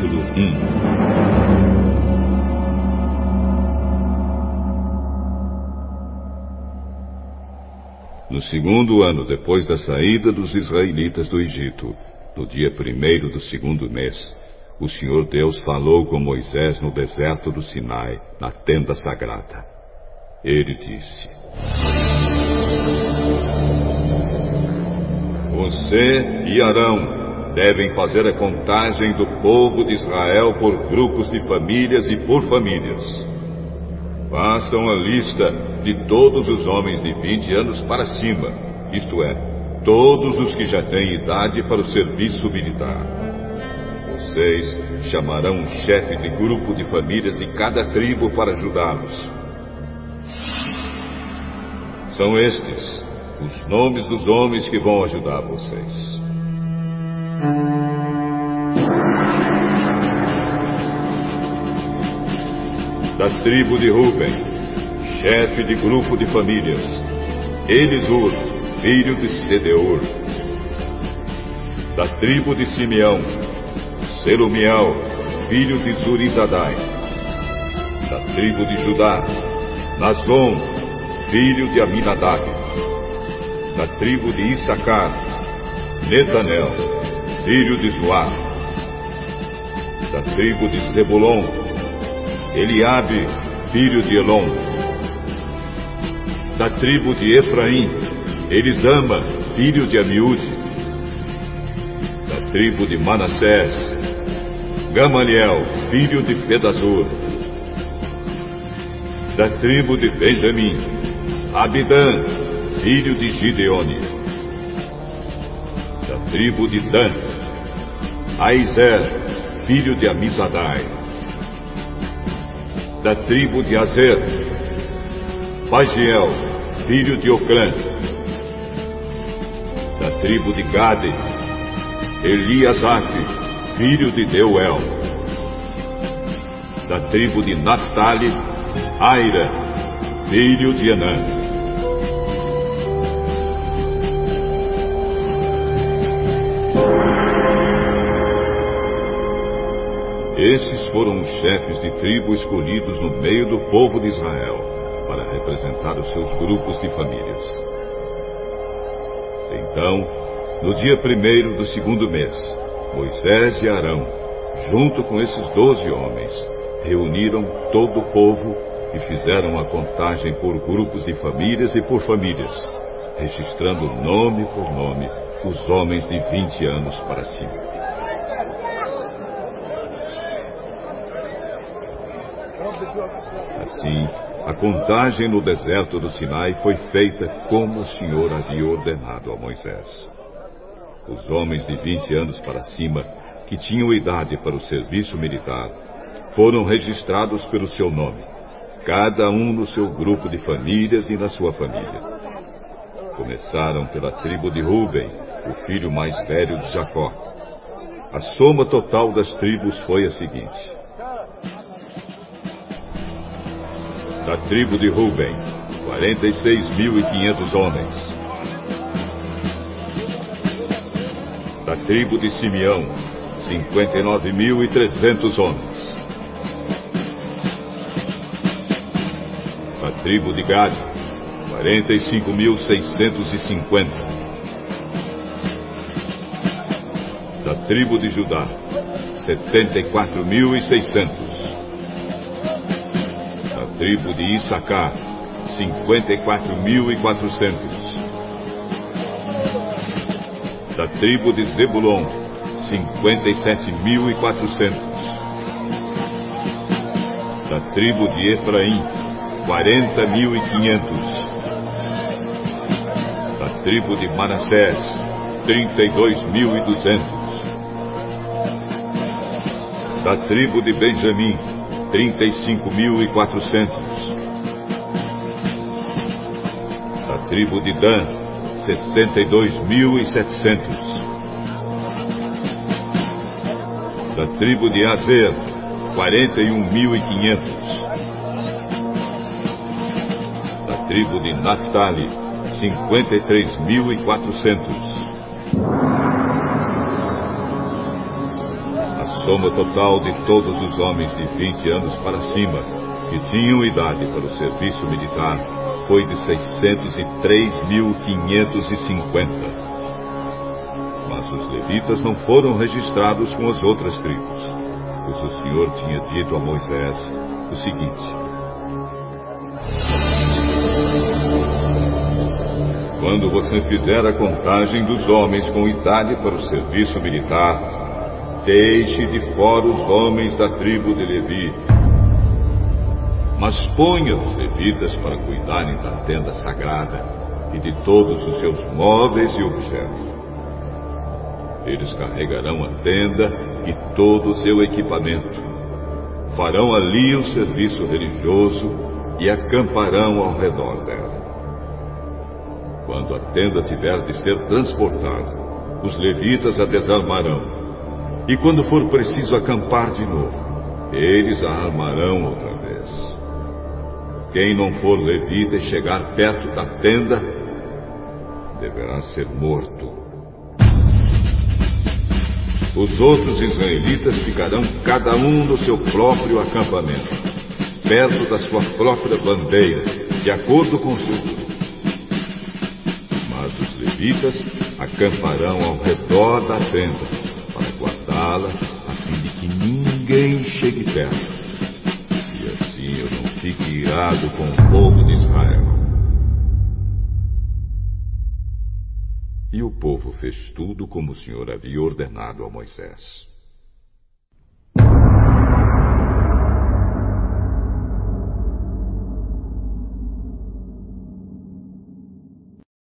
Capítulo 1 No segundo ano depois da saída dos israelitas do Egito, no dia primeiro do segundo mês, o Senhor Deus falou com Moisés no deserto do Sinai, na tenda sagrada. Ele disse: Você e Arão devem fazer a contagem do povo de Israel por grupos de famílias e por famílias. Façam a lista de todos os homens de 20 anos para cima, isto é, todos os que já têm idade para o serviço militar. Vocês chamarão um chefe de grupo de famílias de cada tribo para ajudá-los. São estes os nomes dos homens que vão ajudar vocês. Da tribo de Ruben, chefe de grupo de famílias, Elisur, filho de Sedeur. Da tribo de Simeão, Selumiel, filho de Zurizadai. Da tribo de Judá, Nazon, filho de Aminadab. Da tribo de Issacar, Netanel, filho de Zoar. Da tribo de Zebulon, Eliabe, filho de Elon. Da tribo de Efraim, Elisama, filho de Amiúde. Da tribo de Manassés, Gamaliel, filho de Pedazur. Da tribo de Benjamim, Abidã, filho de Gideone. Da tribo de Dan, Aizer, filho de Amizadai. Da tribo de Azer, Pagiel, filho de Ocrã. Da tribo de Gade, Eliasaf, filho de Deuel. Da tribo de Naphtali, Aira, filho de Anã. Esses foram os chefes de tribo escolhidos no meio do povo de Israel para representar os seus grupos de famílias. Então, no dia primeiro do segundo mês, Moisés e Arão, junto com esses doze homens, reuniram todo o povo e fizeram a contagem por grupos de famílias e por famílias, registrando nome por nome os homens de 20 anos para cima. Assim, a contagem no deserto do Sinai foi feita como o Senhor havia ordenado a Moisés. Os homens de 20 anos para cima, que tinham idade para o serviço militar, foram registrados pelo seu nome, cada um no seu grupo de famílias e na sua família. Começaram pela tribo de Ruben, o filho mais velho de Jacó. A soma total das tribos foi a seguinte: da tribo de Ruben, 46.500 homens. Da tribo de Simeão, 59.300 homens. Da tribo de Gad, 45.650. Da tribo de Judá, 74.600 tribo de Issacar, 54.400. Da tribo de Zebulon, 57.400. Da tribo de Efraim, 40.500. Da tribo de Manassés, 32.200. Da tribo de Benjamim, 35.400. Da tribo de Dan, 62.700. Da tribo de Azer, 41.500. Da tribo de Naphtali, 53.400. soma total de todos os homens de 20 anos para cima que tinham idade para o serviço militar foi de 603.550. Mas os levitas não foram registrados com as outras tribos, pois o Senhor tinha dito a Moisés o seguinte: Quando você fizer a contagem dos homens com idade para o serviço militar, Deixe de fora os homens da tribo de Levi, mas ponha os levitas para cuidarem da tenda sagrada e de todos os seus móveis e objetos. Eles carregarão a tenda e todo o seu equipamento. Farão ali o serviço religioso e acamparão ao redor dela. Quando a tenda tiver de ser transportada, os levitas a desarmarão e quando for preciso acampar de novo, eles a armarão outra vez. Quem não for levita e chegar perto da tenda, deverá ser morto. Os outros israelitas ficarão cada um no seu próprio acampamento, perto da sua própria bandeira, de acordo com o seu grupo. Mas os levitas acamparão ao redor da tenda, guardá-la, a fim de que ninguém chegue perto. E assim eu não fique irado com o povo de Israel. E o povo fez tudo como o Senhor havia ordenado a Moisés.